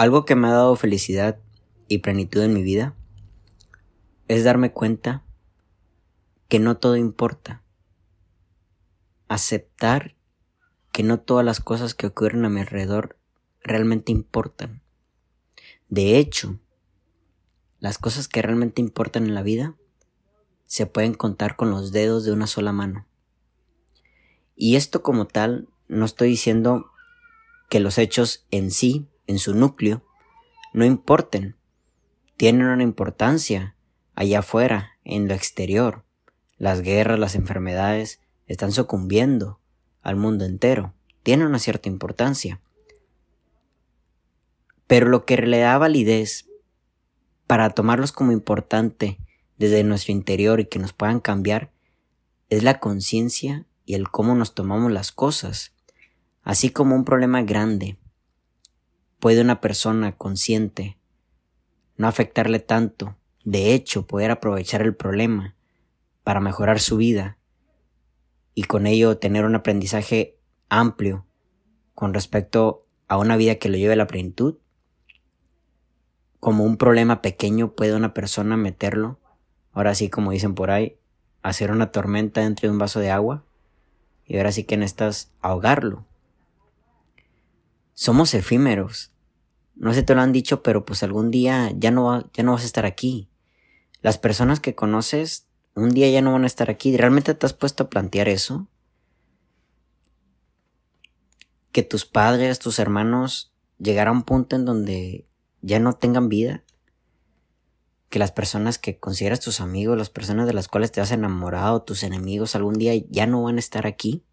Algo que me ha dado felicidad y plenitud en mi vida es darme cuenta que no todo importa. Aceptar que no todas las cosas que ocurren a mi alrededor realmente importan. De hecho, las cosas que realmente importan en la vida se pueden contar con los dedos de una sola mano. Y esto como tal, no estoy diciendo que los hechos en sí, en su núcleo, no importen. Tienen una importancia allá afuera, en lo exterior. Las guerras, las enfermedades están sucumbiendo al mundo entero. Tienen una cierta importancia. Pero lo que le da validez para tomarlos como importante desde nuestro interior y que nos puedan cambiar es la conciencia y el cómo nos tomamos las cosas. Así como un problema grande puede una persona consciente no afectarle tanto, de hecho poder aprovechar el problema para mejorar su vida y con ello tener un aprendizaje amplio con respecto a una vida que lo lleve a la plenitud, como un problema pequeño puede una persona meterlo, ahora sí como dicen por ahí, hacer una tormenta dentro de un vaso de agua y ahora sí que necesitas ahogarlo. Somos efímeros. No sé te lo han dicho, pero pues algún día ya no, ya no vas a estar aquí. Las personas que conoces un día ya no van a estar aquí. ¿Realmente te has puesto a plantear eso? Que tus padres, tus hermanos llegarán a un punto en donde ya no tengan vida, que las personas que consideras tus amigos, las personas de las cuales te has enamorado, tus enemigos, algún día ya no van a estar aquí.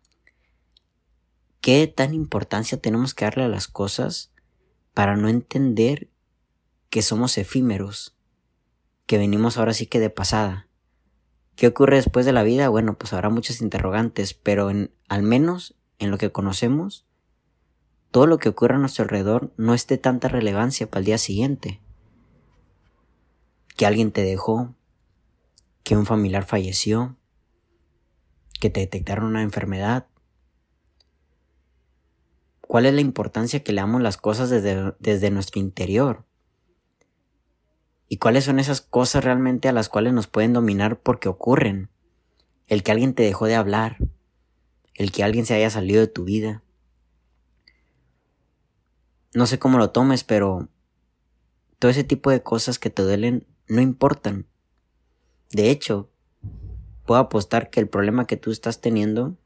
¿Qué tan importancia tenemos que darle a las cosas para no entender que somos efímeros, que venimos ahora sí que de pasada? ¿Qué ocurre después de la vida? Bueno, pues habrá muchas interrogantes, pero al menos en lo que conocemos, todo lo que ocurre a nuestro alrededor no es de tanta relevancia para el día siguiente. Que alguien te dejó, que un familiar falleció, que te detectaron una enfermedad. ¿Cuál es la importancia que le damos las cosas desde, desde nuestro interior? ¿Y cuáles son esas cosas realmente a las cuales nos pueden dominar porque ocurren? El que alguien te dejó de hablar, el que alguien se haya salido de tu vida, no sé cómo lo tomes, pero todo ese tipo de cosas que te duelen no importan. De hecho, puedo apostar que el problema que tú estás teniendo,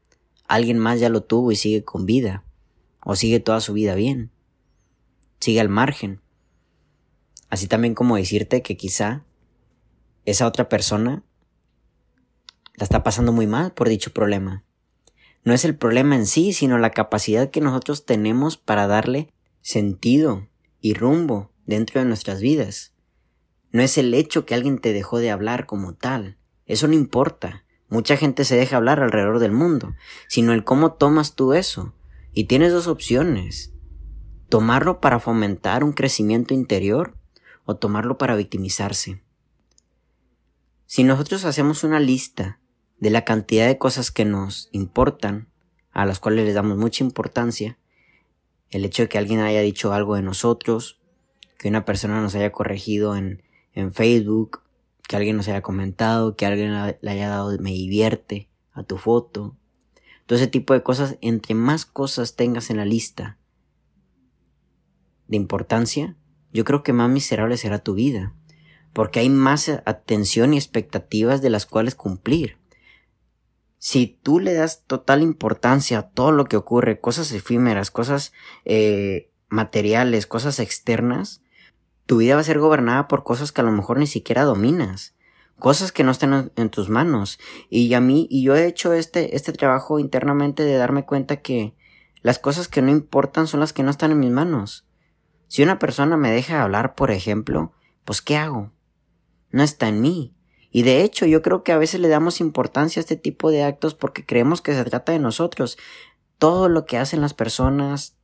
alguien más ya lo tuvo y sigue con vida, o sigue toda su vida bien, sigue al margen. Así también como decirte que quizá esa otra persona la está pasando muy mal por dicho problema. No es el problema en sí, sino la capacidad que nosotros tenemos para darle sentido y rumbo dentro de nuestras vidas. No es el hecho que alguien te dejó de hablar como tal, eso no importa. Mucha gente se deja hablar alrededor del mundo, sino el cómo tomas tú eso. Y tienes dos opciones. Tomarlo para fomentar un crecimiento interior o tomarlo para victimizarse. Si nosotros hacemos una lista de la cantidad de cosas que nos importan, a las cuales les damos mucha importancia, el hecho de que alguien haya dicho algo de nosotros, que una persona nos haya corregido en, en Facebook, que alguien nos haya comentado, que alguien le haya dado me divierte a tu foto. Ese tipo de cosas, entre más cosas tengas en la lista de importancia, yo creo que más miserable será tu vida, porque hay más atención y expectativas de las cuales cumplir. Si tú le das total importancia a todo lo que ocurre, cosas efímeras, cosas eh, materiales, cosas externas, tu vida va a ser gobernada por cosas que a lo mejor ni siquiera dominas, cosas que no están en tus manos. Y a mí, y yo he hecho este, este trabajo internamente de darme cuenta que las cosas que no importan son las que no están en mis manos. Si una persona me deja hablar, por ejemplo, pues ¿qué hago? No está en mí. Y de hecho yo creo que a veces le damos importancia a este tipo de actos porque creemos que se trata de nosotros. Todo lo que hacen las personas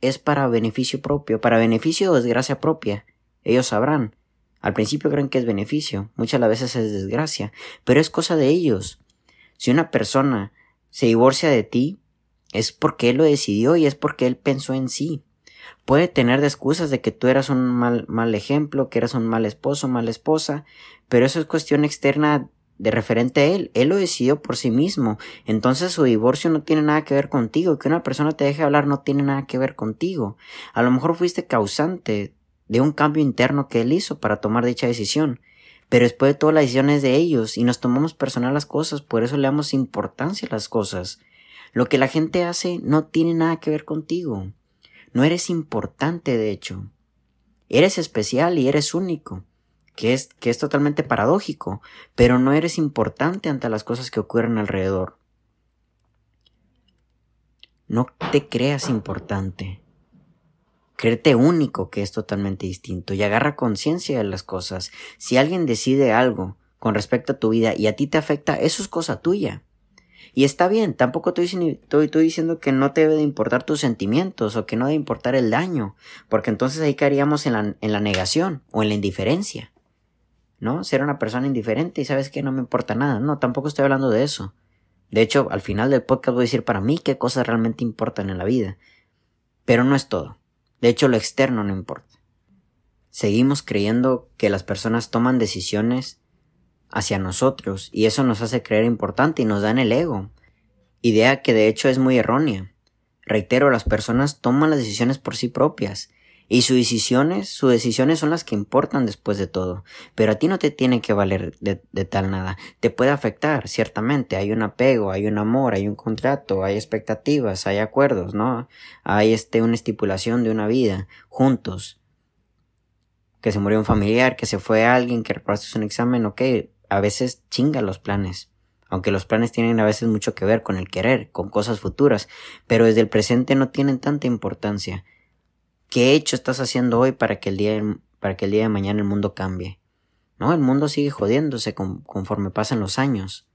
es para beneficio propio, para beneficio o desgracia propia. Ellos sabrán. Al principio creen que es beneficio, muchas veces es desgracia, pero es cosa de ellos. Si una persona se divorcia de ti, es porque él lo decidió y es porque él pensó en sí. Puede tener de excusas de que tú eras un mal, mal ejemplo, que eras un mal esposo, mala esposa, pero eso es cuestión externa de referente a él. Él lo decidió por sí mismo. Entonces su divorcio no tiene nada que ver contigo. Que una persona te deje hablar no tiene nada que ver contigo. A lo mejor fuiste causante de un cambio interno que él hizo para tomar dicha decisión. Pero después de todas las decisiones de ellos y nos tomamos personal las cosas, por eso le damos importancia a las cosas. Lo que la gente hace no tiene nada que ver contigo. No eres importante, de hecho. Eres especial y eres único, que es, que es totalmente paradójico, pero no eres importante ante las cosas que ocurren alrededor. No te creas importante. Créete único, que es totalmente distinto, y agarra conciencia de las cosas. Si alguien decide algo con respecto a tu vida y a ti te afecta, eso es cosa tuya. Y está bien, tampoco estoy, estoy, diciendo que no te debe de importar tus sentimientos o que no debe importar el daño, porque entonces ahí caeríamos en la, en la negación o en la indiferencia. ¿No? Ser una persona indiferente y sabes que no me importa nada. No, tampoco estoy hablando de eso. De hecho, al final del podcast voy a decir para mí qué cosas realmente importan en la vida. Pero no es todo. De hecho, lo externo no importa. Seguimos creyendo que las personas toman decisiones hacia nosotros y eso nos hace creer importante y nos da en el ego. Idea que de hecho es muy errónea. Reitero, las personas toman las decisiones por sí propias y sus decisiones, sus decisiones son las que importan después de todo. Pero a ti no te tiene que valer de, de, tal nada. Te puede afectar, ciertamente. Hay un apego, hay un amor, hay un contrato, hay expectativas, hay acuerdos, ¿no? Hay este, una estipulación de una vida, juntos. Que se murió un familiar, que se fue alguien, que reprobaste un examen, ok, a veces chinga los planes. Aunque los planes tienen a veces mucho que ver con el querer, con cosas futuras, pero desde el presente no tienen tanta importancia. ¿Qué hecho estás haciendo hoy para que el día, para que el día de mañana el mundo cambie? No, el mundo sigue jodiéndose conforme pasan los años.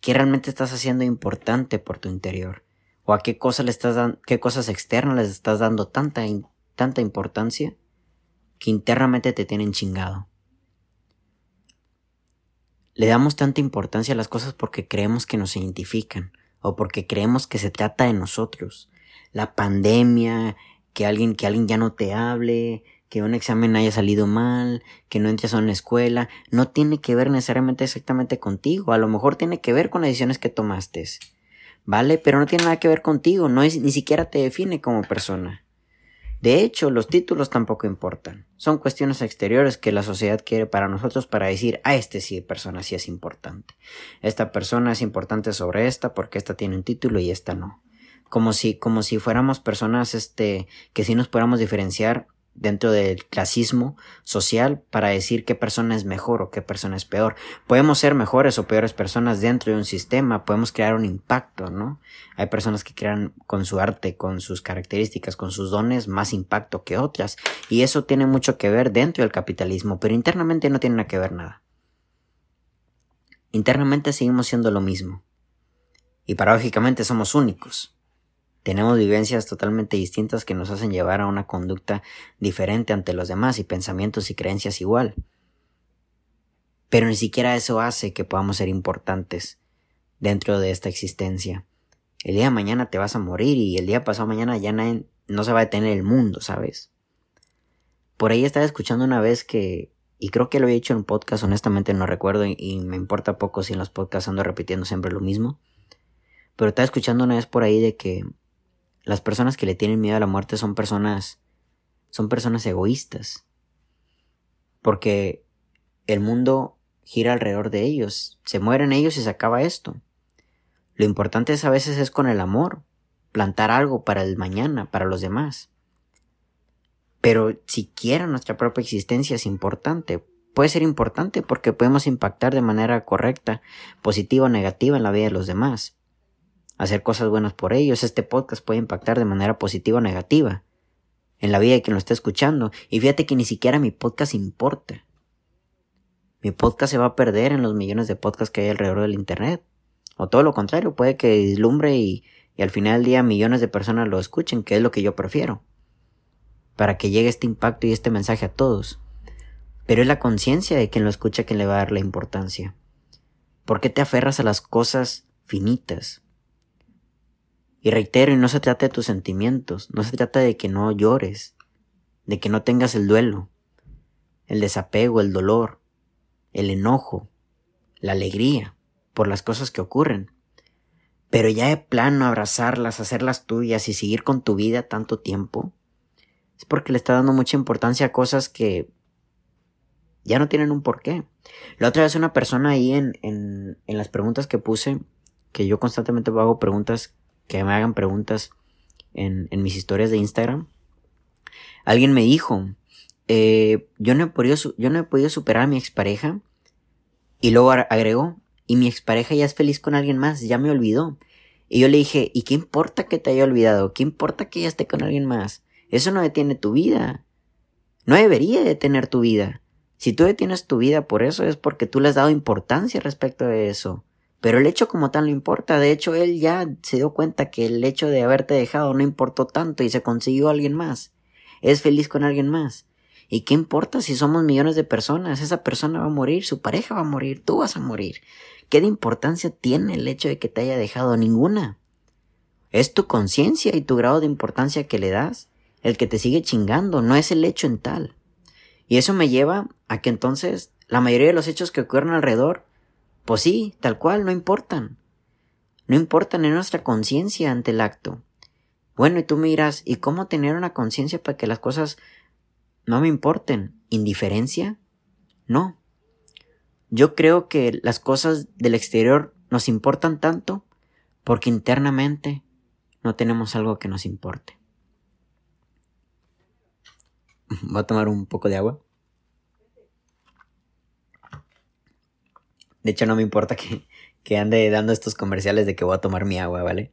¿Qué realmente estás haciendo importante por tu interior? ¿O a qué cosas le estás dando, qué cosas externas les estás dando tanta, tanta importancia que internamente te tienen chingado? Le damos tanta importancia a las cosas porque creemos que nos identifican o porque creemos que se trata de nosotros. La pandemia, que alguien, que alguien ya no te hable, que un examen haya salido mal, que no entres a una escuela, no tiene que ver necesariamente exactamente contigo, a lo mejor tiene que ver con las decisiones que tomaste. ¿Vale? Pero no tiene nada que ver contigo, no es, ni siquiera te define como persona. De hecho, los títulos tampoco importan. Son cuestiones exteriores que la sociedad quiere para nosotros para decir, a ah, este sí persona sí es importante. Esta persona es importante sobre esta porque esta tiene un título y esta no. Como si, como si fuéramos personas, este, que sí nos podamos diferenciar dentro del clasismo social para decir qué persona es mejor o qué persona es peor. Podemos ser mejores o peores personas dentro de un sistema, podemos crear un impacto, ¿no? Hay personas que crean con su arte, con sus características, con sus dones más impacto que otras y eso tiene mucho que ver dentro del capitalismo, pero internamente no tiene nada que ver nada. Internamente seguimos siendo lo mismo y paradójicamente somos únicos. Tenemos vivencias totalmente distintas que nos hacen llevar a una conducta diferente ante los demás y pensamientos y creencias igual. Pero ni siquiera eso hace que podamos ser importantes dentro de esta existencia. El día de mañana te vas a morir y el día pasado mañana ya no se va a detener el mundo, ¿sabes? Por ahí estaba escuchando una vez que, y creo que lo he dicho en un podcast, honestamente no recuerdo y, y me importa poco si en los podcasts ando repitiendo siempre lo mismo. Pero estaba escuchando una vez por ahí de que las personas que le tienen miedo a la muerte son personas son personas egoístas. Porque el mundo gira alrededor de ellos, se mueren ellos y se acaba esto. Lo importante es a veces es con el amor, plantar algo para el mañana, para los demás. Pero siquiera nuestra propia existencia es importante. Puede ser importante porque podemos impactar de manera correcta, positiva o negativa en la vida de los demás hacer cosas buenas por ellos. Este podcast puede impactar de manera positiva o negativa en la vida de quien lo está escuchando. Y fíjate que ni siquiera mi podcast importa. Mi podcast se va a perder en los millones de podcasts que hay alrededor del Internet. O todo lo contrario, puede que dislumbre y, y al final del día millones de personas lo escuchen, que es lo que yo prefiero. Para que llegue este impacto y este mensaje a todos. Pero es la conciencia de quien lo escucha quien le va a dar la importancia. ¿Por qué te aferras a las cosas finitas? Y reitero, y no se trata de tus sentimientos, no se trata de que no llores, de que no tengas el duelo, el desapego, el dolor, el enojo, la alegría por las cosas que ocurren. Pero ya de plano abrazarlas, hacerlas tuyas y seguir con tu vida tanto tiempo, es porque le está dando mucha importancia a cosas que ya no tienen un porqué. La otra vez una persona ahí en, en, en las preguntas que puse, que yo constantemente hago preguntas, que me hagan preguntas en, en mis historias de Instagram, alguien me dijo, eh, yo, no he podido, yo no he podido superar a mi expareja, y luego agregó, y mi expareja ya es feliz con alguien más, ya me olvidó. Y yo le dije, ¿y qué importa que te haya olvidado? ¿Qué importa que ya esté con alguien más? Eso no detiene tu vida. No debería detener tu vida. Si tú detienes tu vida por eso es porque tú le has dado importancia respecto de eso. Pero el hecho como tal no importa. De hecho, él ya se dio cuenta que el hecho de haberte dejado no importó tanto y se consiguió a alguien más. Es feliz con alguien más. ¿Y qué importa si somos millones de personas? Esa persona va a morir, su pareja va a morir, tú vas a morir. ¿Qué de importancia tiene el hecho de que te haya dejado? Ninguna. Es tu conciencia y tu grado de importancia que le das el que te sigue chingando, no es el hecho en tal. Y eso me lleva a que entonces la mayoría de los hechos que ocurren alrededor, pues sí, tal cual, no importan. No importan en nuestra conciencia ante el acto. Bueno, y tú miras, ¿y cómo tener una conciencia para que las cosas no me importen? ¿Indiferencia? No. Yo creo que las cosas del exterior nos importan tanto porque internamente no tenemos algo que nos importe. Voy a tomar un poco de agua. De hecho, no me importa que, que ande dando estos comerciales de que voy a tomar mi agua, ¿vale?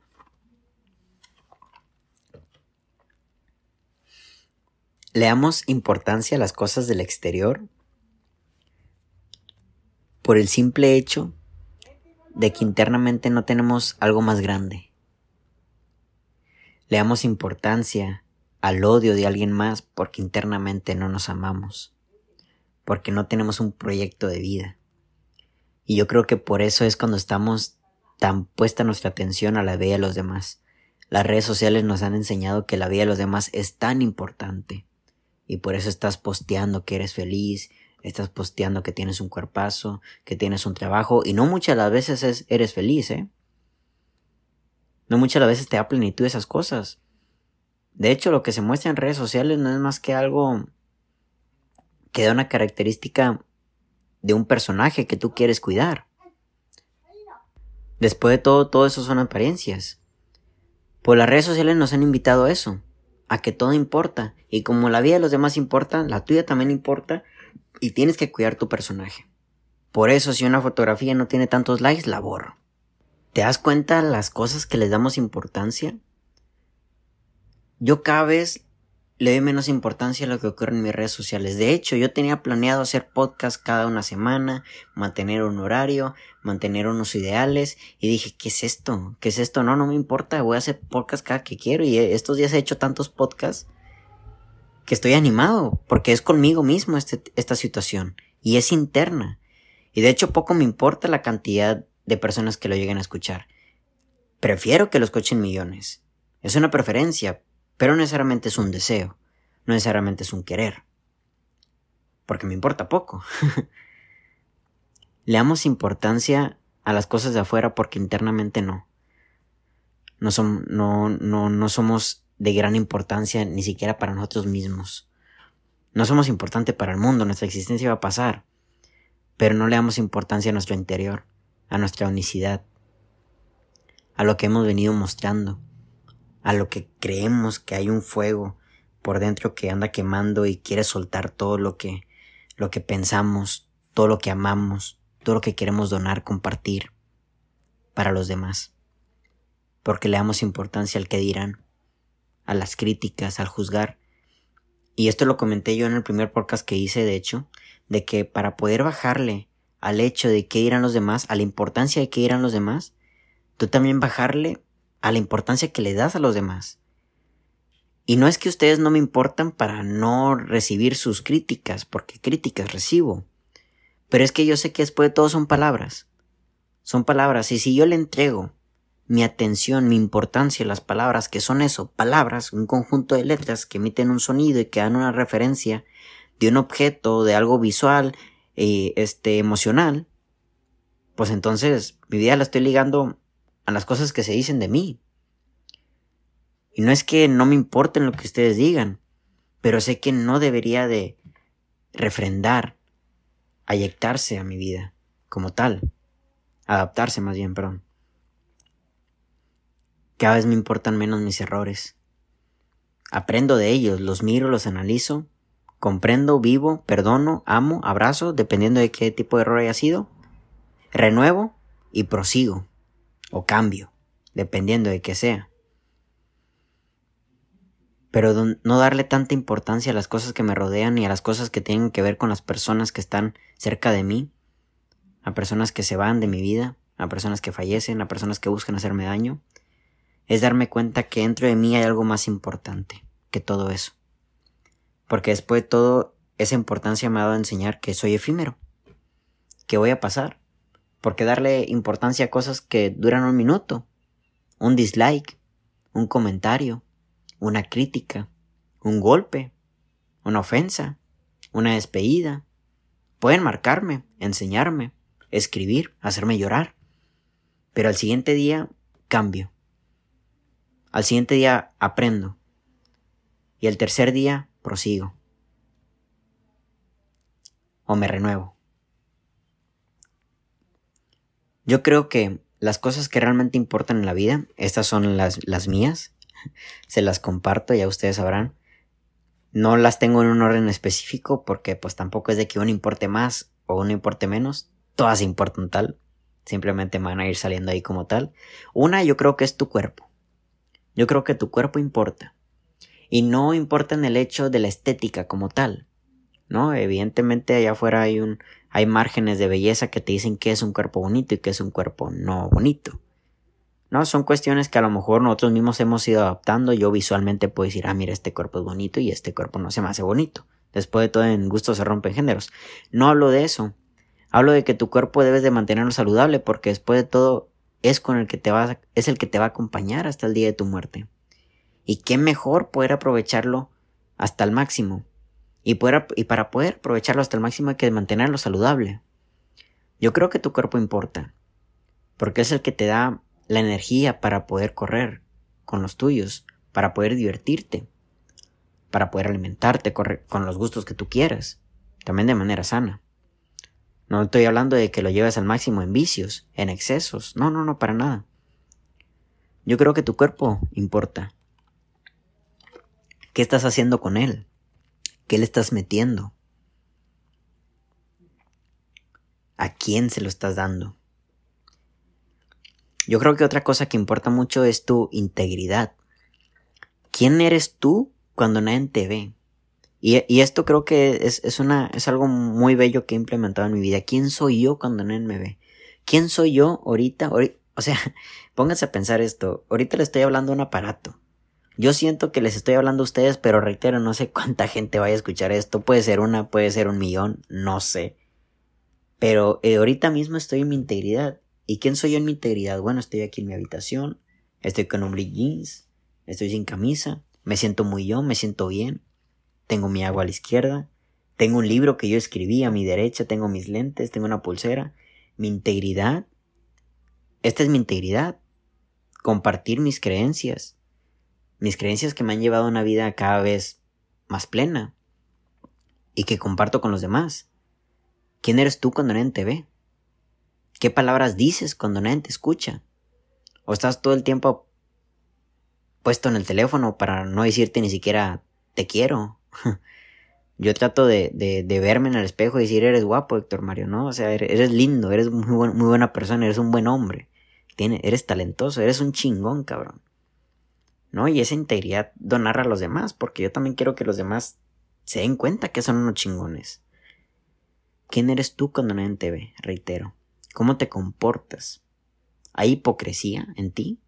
Le damos importancia a las cosas del exterior por el simple hecho de que internamente no tenemos algo más grande. Le damos importancia al odio de alguien más porque internamente no nos amamos, porque no tenemos un proyecto de vida. Y yo creo que por eso es cuando estamos tan puesta nuestra atención a la vida de los demás. Las redes sociales nos han enseñado que la vida de los demás es tan importante. Y por eso estás posteando que eres feliz, estás posteando que tienes un cuerpazo, que tienes un trabajo, y no muchas de las veces eres feliz, ¿eh? No muchas de las veces te da plenitud esas cosas. De hecho, lo que se muestra en redes sociales no es más que algo que da una característica de un personaje que tú quieres cuidar. Después de todo, todo eso son apariencias. Pues las redes sociales nos han invitado a eso, a que todo importa, y como la vida de los demás importa, la tuya también importa, y tienes que cuidar tu personaje. Por eso, si una fotografía no tiene tantos likes, la borro. ¿Te das cuenta las cosas que les damos importancia? Yo cada vez le doy menos importancia a lo que ocurre en mis redes sociales. De hecho, yo tenía planeado hacer podcast cada una semana, mantener un horario, mantener unos ideales, y dije, ¿qué es esto? ¿Qué es esto? No, no me importa, voy a hacer podcast cada que quiero, y estos días he hecho tantos podcasts que estoy animado, porque es conmigo mismo este, esta situación, y es interna. Y de hecho, poco me importa la cantidad de personas que lo lleguen a escuchar. Prefiero que lo escuchen millones. Es una preferencia, pero no necesariamente es un deseo, no necesariamente es un querer. Porque me importa poco. Le damos importancia a las cosas de afuera porque internamente no. No, no, no, no somos de gran importancia ni siquiera para nosotros mismos. No somos importantes para el mundo, nuestra existencia va a pasar. Pero no le damos importancia a nuestro interior, a nuestra unicidad, a lo que hemos venido mostrando, a lo que creemos que hay un fuego por dentro que anda quemando y quiere soltar todo lo que, lo que pensamos, todo lo que amamos, todo lo que queremos donar, compartir para los demás. Porque le damos importancia al que dirán, a las críticas, al juzgar. Y esto lo comenté yo en el primer podcast que hice, de hecho, de que para poder bajarle al hecho de qué dirán los demás, a la importancia de qué dirán los demás, tú también bajarle a la importancia que le das a los demás. Y no es que ustedes no me importan para no recibir sus críticas, porque críticas recibo. Pero es que yo sé que después de todo son palabras. Son palabras. Y si yo le entrego mi atención, mi importancia, las palabras, que son eso, palabras, un conjunto de letras que emiten un sonido y que dan una referencia de un objeto, de algo visual, eh, este, emocional, pues entonces mi vida la estoy ligando a las cosas que se dicen de mí. Y no es que no me importen lo que ustedes digan, pero sé que no debería de refrendar, ayectarse a mi vida como tal, adaptarse más bien, perdón. Cada vez me importan menos mis errores. Aprendo de ellos, los miro, los analizo, comprendo, vivo, perdono, amo, abrazo, dependiendo de qué tipo de error haya sido, renuevo y prosigo, o cambio, dependiendo de qué sea. Pero no darle tanta importancia a las cosas que me rodean y a las cosas que tienen que ver con las personas que están cerca de mí, a personas que se van de mi vida, a personas que fallecen, a personas que buscan hacerme daño, es darme cuenta que dentro de mí hay algo más importante que todo eso. Porque después de todo, esa importancia me ha dado a enseñar que soy efímero, que voy a pasar. Porque darle importancia a cosas que duran un minuto, un dislike, un comentario, una crítica, un golpe, una ofensa, una despedida, pueden marcarme, enseñarme, escribir, hacerme llorar. Pero al siguiente día cambio al siguiente día aprendo. Y el tercer día prosigo. O me renuevo. Yo creo que las cosas que realmente importan en la vida, estas son las, las mías, se las comparto, ya ustedes sabrán. No las tengo en un orden específico porque pues tampoco es de que uno importe más o uno importe menos, todas importan tal, simplemente van a ir saliendo ahí como tal. Una yo creo que es tu cuerpo. Yo creo que tu cuerpo importa. Y no importa en el hecho de la estética como tal. ¿No? Evidentemente allá afuera hay un. Hay márgenes de belleza que te dicen que es un cuerpo bonito y que es un cuerpo no bonito. ¿No? Son cuestiones que a lo mejor nosotros mismos hemos ido adaptando. Yo visualmente puedo decir, ah, mira, este cuerpo es bonito y este cuerpo no se me hace bonito. Después de todo, en gusto se rompen géneros. No hablo de eso. Hablo de que tu cuerpo debes de mantenerlo saludable porque después de todo es con el que te va, es el que te va a acompañar hasta el día de tu muerte. Y qué mejor poder aprovecharlo hasta el máximo. Y, para poder aprovecharlo hasta el máximo hay que mantenerlo saludable. Yo creo que tu cuerpo importa, porque es el que te da la energía para poder correr con los tuyos, para poder divertirte, para poder alimentarte con los gustos que tú quieras, también de manera sana. No estoy hablando de que lo lleves al máximo en vicios, en excesos. No, no, no, para nada. Yo creo que tu cuerpo importa. ¿Qué estás haciendo con él? ¿Qué le estás metiendo? ¿A quién se lo estás dando? Yo creo que otra cosa que importa mucho es tu integridad. ¿Quién eres tú cuando nadie te ve? Y, esto creo que es, una, es algo muy bello que he implementado en mi vida. ¿Quién soy yo cuando nadie me ve? ¿Quién soy yo ahorita? o sea, pónganse a pensar esto. Ahorita le estoy hablando a un aparato. Yo siento que les estoy hablando a ustedes, pero reitero, no sé cuánta gente vaya a escuchar esto. Puede ser una, puede ser un millón, no sé. Pero eh, ahorita mismo estoy en mi integridad. ¿Y quién soy yo en mi integridad? Bueno, estoy aquí en mi habitación, estoy con un blue jeans, estoy sin camisa, me siento muy yo, me siento bien, tengo mi agua a la izquierda, tengo un libro que yo escribí a mi derecha, tengo mis lentes, tengo una pulsera, mi integridad. Esta es mi integridad. Compartir mis creencias. Mis creencias que me han llevado a una vida cada vez más plena y que comparto con los demás. ¿Quién eres tú cuando nadie te ve? ¿Qué palabras dices cuando nadie te escucha? ¿O estás todo el tiempo puesto en el teléfono para no decirte ni siquiera te quiero Yo trato de, de, verme en el espejo y decir, eres guapo, Héctor Mario, ¿no? O sea, eres, lindo, eres muy, muy buena persona, eres un buen hombre, Tiene, eres talentoso, eres un chingón, cabrón. Y esa integridad donarla a los demás, porque yo también quiero que los demás se den cuenta que son unos chingones. ¿Quién eres tú cuando nadie te ve? Reitero. ¿Cómo te comportas? ¿Hay hipocresía en ti?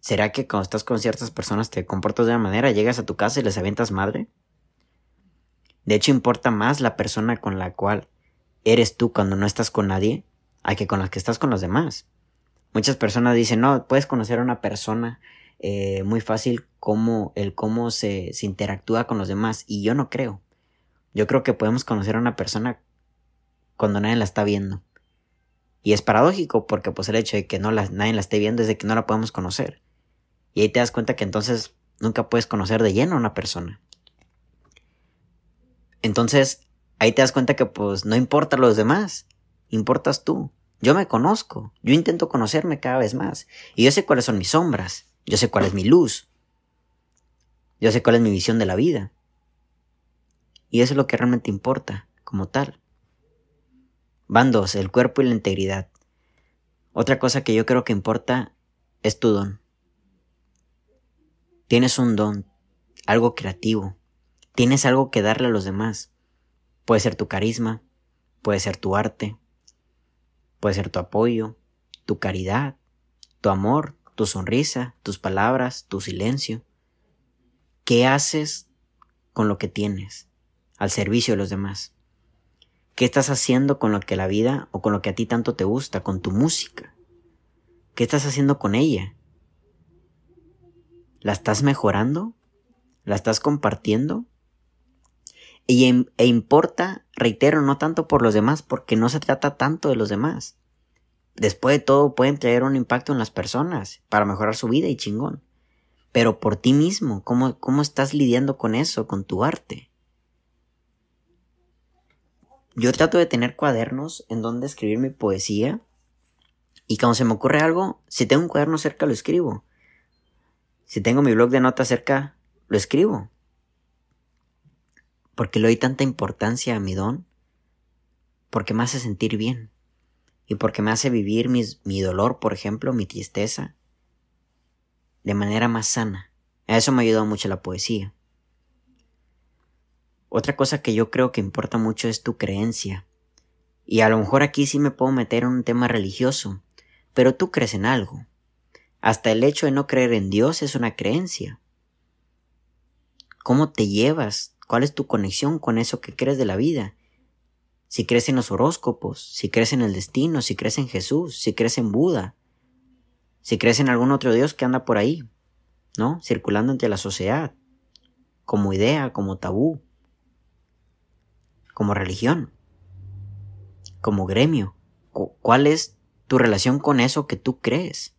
¿Será que cuando estás con ciertas personas te comportas de una manera, llegas a tu casa y les aventas madre? De hecho, importa más la persona con la cual eres tú cuando no estás con nadie a que con la que estás con los demás. Muchas personas dicen, no, puedes conocer a una persona eh, muy fácil como el cómo se, se interactúa con los demás. Y yo no creo. Yo creo que podemos conocer a una persona cuando nadie la está viendo. Y es paradójico porque pues el hecho de que no la, nadie la esté viendo es de que no la podemos conocer. Y ahí te das cuenta que entonces nunca puedes conocer de lleno a una persona. Entonces, ahí te das cuenta que pues no importa los demás, importas tú. Yo me conozco, yo intento conocerme cada vez más. Y yo sé cuáles son mis sombras, yo sé cuál es mi luz, yo sé cuál es mi visión de la vida. Y eso es lo que realmente importa, como tal. Van dos, el cuerpo y la integridad. Otra cosa que yo creo que importa es tu don. Tienes un don, algo creativo. Tienes algo que darle a los demás. Puede ser tu carisma, puede ser tu arte, puede ser tu apoyo, tu caridad, tu amor, tu sonrisa, tus palabras, tu silencio. ¿Qué haces con lo que tienes al servicio de los demás? ¿Qué estás haciendo con lo que la vida o con lo que a ti tanto te gusta, con tu música? ¿Qué estás haciendo con ella? ¿La estás mejorando? ¿La estás compartiendo? Y, e importa, reitero, no tanto por los demás, porque no se trata tanto de los demás. Después de todo pueden traer un impacto en las personas para mejorar su vida y chingón. Pero por ti mismo, ¿cómo, cómo estás lidiando con eso, con tu arte? Yo trato de tener cuadernos en donde escribir mi poesía. Y cuando se me ocurre algo, si tengo un cuaderno cerca, lo escribo. Si tengo mi blog de notas cerca, lo escribo. Porque le doy tanta importancia a mi don. Porque me hace sentir bien. Y porque me hace vivir mi dolor, por ejemplo, mi tristeza. De manera más sana. A eso me ha ayudado mucho la poesía. Otra cosa que yo creo que importa mucho es tu creencia. Y a lo mejor aquí sí me puedo meter en un tema religioso, pero tú crees en algo. Hasta el hecho de no creer en Dios es una creencia. ¿Cómo te llevas? ¿Cuál es tu conexión con eso que crees de la vida? Si crees en los horóscopos, si crees en el destino, si crees en Jesús, si crees en Buda, si crees en algún otro Dios que anda por ahí, ¿no? Circulando entre la sociedad, como idea, como tabú como religión, como gremio. ¿Cuál es tu relación con eso que tú crees?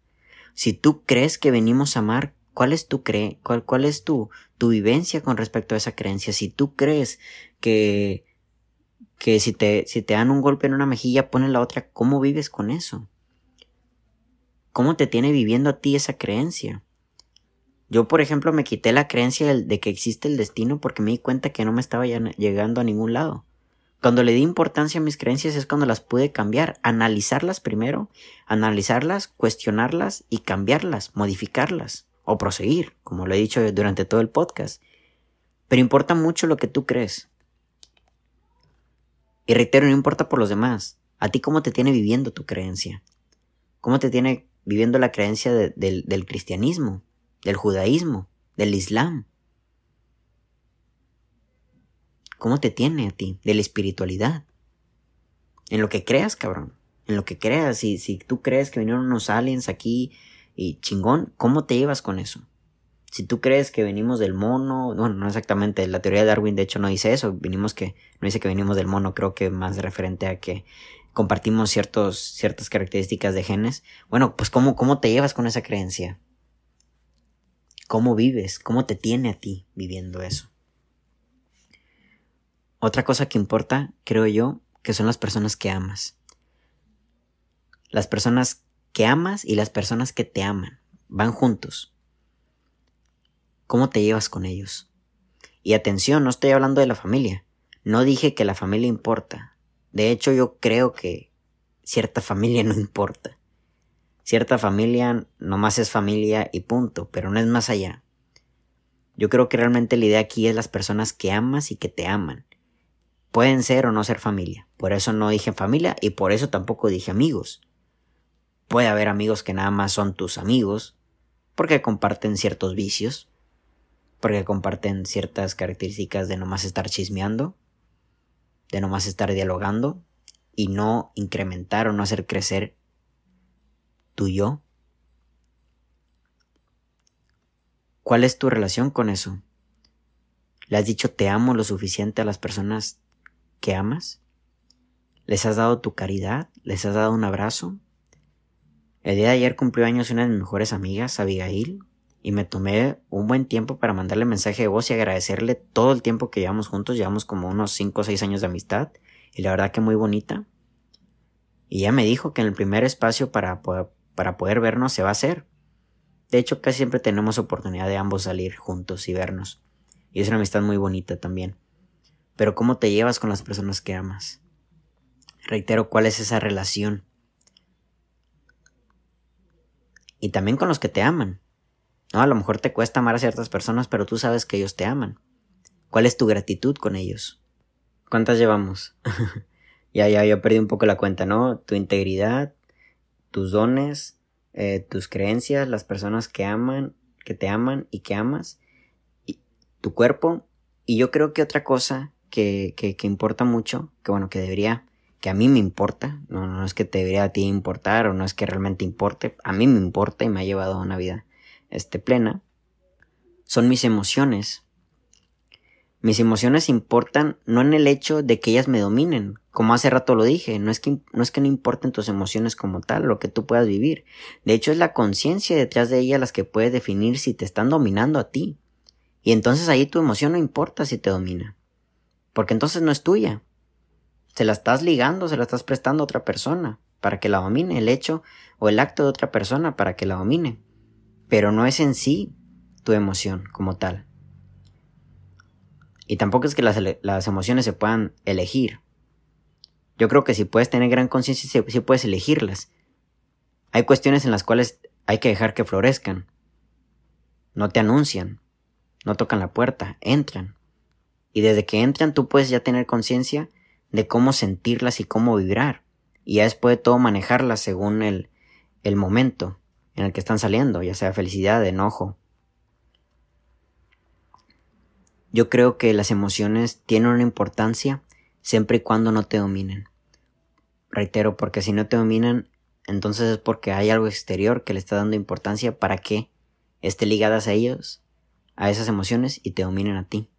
Si tú crees que venimos a amar, ¿cuál es tu cre cuál, cuál es tu, tu vivencia con respecto a esa creencia? Si tú crees que que si te, si te dan un golpe en una mejilla, ponen la otra, ¿cómo vives con eso? ¿Cómo te tiene viviendo a ti esa creencia? Yo, por ejemplo, me quité la creencia de que existe el destino porque me di cuenta que no me estaba llegando a ningún lado. Cuando le di importancia a mis creencias es cuando las pude cambiar, analizarlas primero, analizarlas, cuestionarlas y cambiarlas, modificarlas o proseguir, como lo he dicho durante todo el podcast. Pero importa mucho lo que tú crees. Y reitero, no importa por los demás. ¿A ti cómo te tiene viviendo tu creencia? ¿Cómo te tiene viviendo la creencia del cristianismo, del judaísmo, del islam? ¿Cómo te tiene a ti? De la espiritualidad. En lo que creas, cabrón. En lo que creas. Si, si tú crees que vinieron unos aliens aquí y chingón, ¿cómo te llevas con eso? Si tú crees que venimos del mono, bueno, no exactamente, la teoría de Darwin de hecho no dice eso, venimos que, no dice que venimos del mono, creo que más referente a que compartimos ciertos, ciertas características de genes. Bueno, pues ¿cómo, cómo te llevas con esa creencia? ¿Cómo vives? ¿Cómo te tiene a ti viviendo eso? Otra cosa que importa, creo yo, que son las personas que amas. Las personas que amas y las personas que te aman van juntos. ¿Cómo te llevas con ellos? Y atención, no estoy hablando de la familia. No dije que la familia importa. De hecho, yo creo que cierta familia no importa. Cierta familia nomás es familia y punto, pero no es más allá. Yo creo que realmente la idea aquí es las personas que amas y que te aman. Pueden ser o no ser familia. Por eso no dije familia y por eso tampoco dije amigos. Puede haber amigos que nada más son tus amigos, porque comparten ciertos vicios, porque comparten ciertas características de nomás estar chismeando, de nomás estar dialogando y no incrementar o no hacer crecer tu yo? ¿Cuál es tu relación con eso? ¿Le has dicho te amo lo suficiente a las personas que amas? ¿Les has dado tu caridad? ¿Les has dado un abrazo? El día de ayer cumplió años una de mis mejores amigas, Abigail, y me tomé un buen tiempo para mandarle mensaje de voz y agradecerle todo el tiempo que llevamos juntos. Llevamos como unos 5 o 6 años de amistad y la verdad que muy bonita. Y ella me dijo que en el primer espacio para poder, para poder vernos se va a hacer. De hecho, casi siempre tenemos oportunidad de ambos salir juntos y vernos. Y es una amistad muy bonita también. Pero ¿cómo te llevas con las personas que amas? Reitero, ¿cuál es esa relación? Y también con los que te aman. No, a lo mejor te cuesta amar a ciertas personas, pero tú sabes que ellos te aman. ¿Cuál es tu gratitud con ellos? ¿Cuántas llevamos? ya, ya, yo perdí un poco la cuenta, ¿no? Tu integridad, tus dones, eh, tus creencias, las personas que aman, que te aman y que amas, y tu cuerpo. Y yo creo que otra cosa que, que, que importa mucho, que bueno, que debería que a mí me importa, no, no es que te debería a ti importar o no es que realmente importe, a mí me importa y me ha llevado a una vida este, plena, son mis emociones. Mis emociones importan no en el hecho de que ellas me dominen, como hace rato lo dije, no es que no, es que no importen tus emociones como tal, lo que tú puedas vivir. De hecho, es la conciencia detrás de ellas las que puede definir si te están dominando a ti. Y entonces ahí tu emoción no importa si te domina. Porque entonces no es tuya. Se la estás ligando, se la estás prestando a otra persona para que la domine, el hecho o el acto de otra persona para que la domine. Pero no es en sí tu emoción como tal. Y tampoco es que las, emociones se puedan elegir. Yo creo que si puedes tener gran conciencia, sí, puedes elegirlas. Hay cuestiones en las cuales hay que dejar que florezcan. No te anuncian, no tocan la puerta, entran. Y desde que entran tú puedes ya tener conciencia de cómo sentirlas y cómo vibrar. Y ya después de todo manejarlas según el, el momento en el que están saliendo, ya sea felicidad, enojo. Yo creo que las emociones tienen una importancia siempre y cuando no te dominen. Reitero, porque si no te dominan, entonces es porque hay algo exterior que le está dando importancia para que esté ligadas a ellos, a esas emociones y te dominen a ti.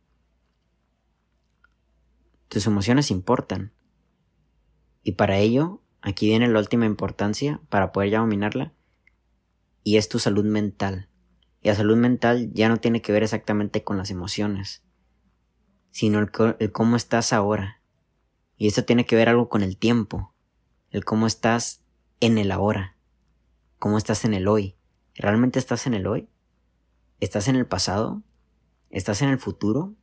Tus emociones importan. Y para ello, aquí viene la última importancia para poder ya dominarla, y es tu salud mental. Y la salud mental ya no tiene que ver exactamente con las emociones, sino el, cómo estás ahora. Y esto tiene que ver algo con el tiempo, el cómo estás en el ahora, cómo estás en el hoy. ¿Realmente estás en el hoy? ¿Estás en el pasado? ¿Estás en el futuro?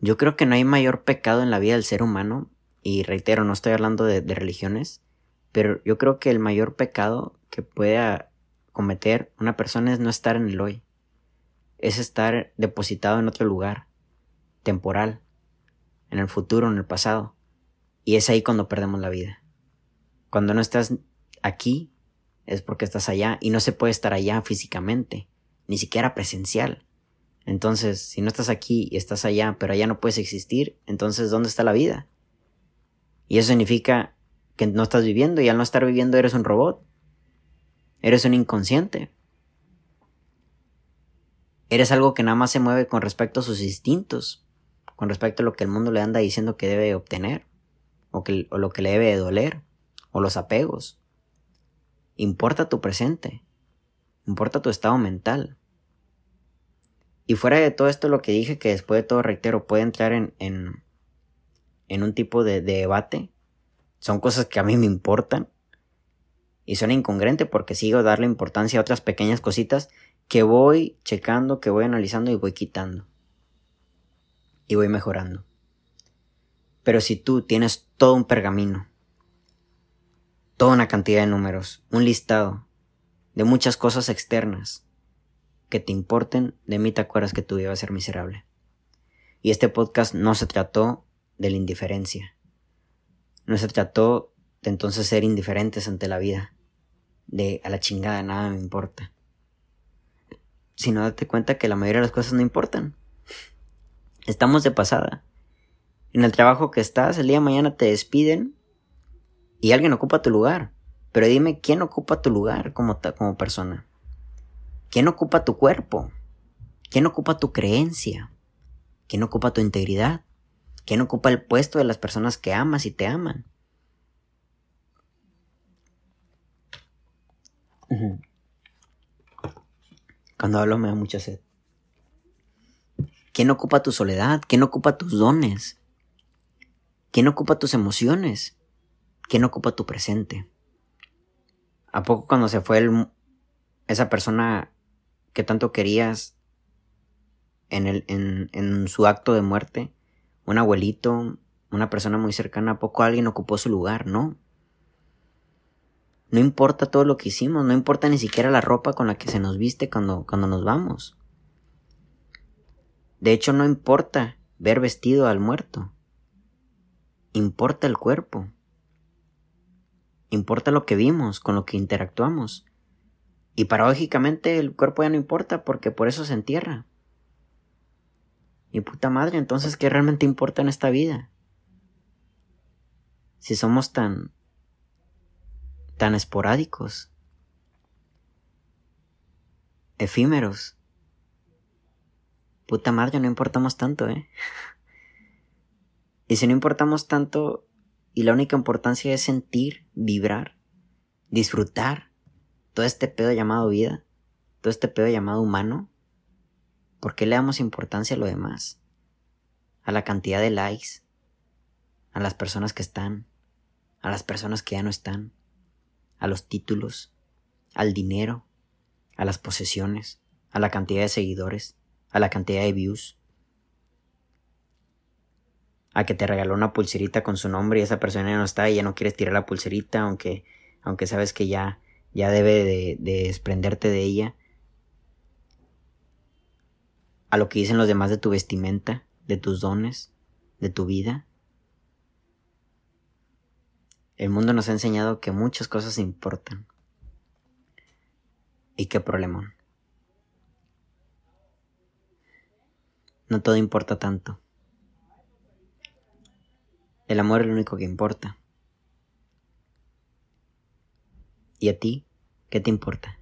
Yo creo que no hay mayor pecado en la vida del ser humano, y reitero, no estoy hablando de, religiones, pero yo creo que el mayor pecado que pueda cometer una persona es no estar en el hoy, es estar depositado en otro lugar, temporal, en el futuro, en el pasado, y es ahí cuando perdemos la vida. Cuando no estás aquí, es porque estás allá, y no se puede estar allá físicamente, ni siquiera presencial. Entonces, si no estás aquí y estás allá, pero allá no puedes existir, entonces ¿dónde está la vida? Y eso significa que no estás viviendo y al no estar viviendo eres un robot. Eres un inconsciente. Eres algo que nada más se mueve con respecto a sus instintos, con respecto a lo que el mundo le anda diciendo que debe obtener, o, que, o lo que le debe doler, o los apegos. Importa tu presente, importa tu estado mental. Y fuera de todo esto, lo que dije, que después de todo, reitero, puede entrar en, en, en un tipo de, debate, son cosas que a mí me importan. Y son incongruentes porque sigo darle importancia a otras pequeñas cositas que voy checando, que voy analizando y voy quitando. Y voy mejorando. Pero si tú tienes todo un pergamino, toda una cantidad de números, un listado de muchas cosas externas, que te importen, de mí te acuerdas que tu vida a ser miserable. Y este podcast no se trató de la indiferencia. No se trató entonces ser indiferentes ante la vida. De a la chingada nada me importa. Sino date cuenta que la mayoría de las cosas no importan. Estamos de pasada. En el trabajo que estás, el día de mañana te despiden y alguien ocupa tu lugar. Pero dime, ¿quién ocupa tu lugar como, como persona? ¿Quién ocupa tu cuerpo? ¿Quién ocupa tu creencia? ¿Quién ocupa tu integridad? ¿Quién ocupa el puesto de las personas que amas y te aman? Cuando hablo me da mucha sed. ¿Quién ocupa tu soledad? ¿Quién ocupa tus dones? ¿Quién ocupa tus emociones? ¿Quién ocupa tu presente? ¿A poco cuando se fue esa persona que tanto querías el, en su acto de muerte, un abuelito, una persona muy cercana, ¿a poco alguien ocupó su lugar? No. No importa todo lo que hicimos, no importa ni siquiera la ropa con la que se nos viste cuando, cuando nos vamos. De hecho, no importa ver vestido al muerto. Importa el cuerpo. Importa lo que vimos, con lo que interactuamos. Y paradójicamente el cuerpo ya no importa porque por eso se entierra. Y puta madre, entonces, ¿qué realmente importa en esta vida? Si somos tan tan esporádicos, efímeros. Puta madre, no importamos tanto, ¿eh? y si no importamos tanto y la única importancia es sentir, vibrar, disfrutar todo este pedo llamado vida, todo este pedo llamado humano, ¿por qué le damos importancia a lo demás? A la cantidad de likes, a las personas que están, a las personas que ya no están a los títulos, al dinero, a las posesiones, a la cantidad de seguidores, a la cantidad de views, a que te regaló una pulserita con su nombre y esa persona ya no está y ya no quieres tirar la pulserita aunque, aunque sabes que ya, ya debe de, de desprenderte de ella, a lo que dicen los demás de tu vestimenta, de tus dones, de tu vida, el mundo nos ha enseñado que muchas cosas importan. ¿Y qué problema? No todo importa tanto. El amor es lo único que importa. ¿Y a ti? ¿Qué te importa?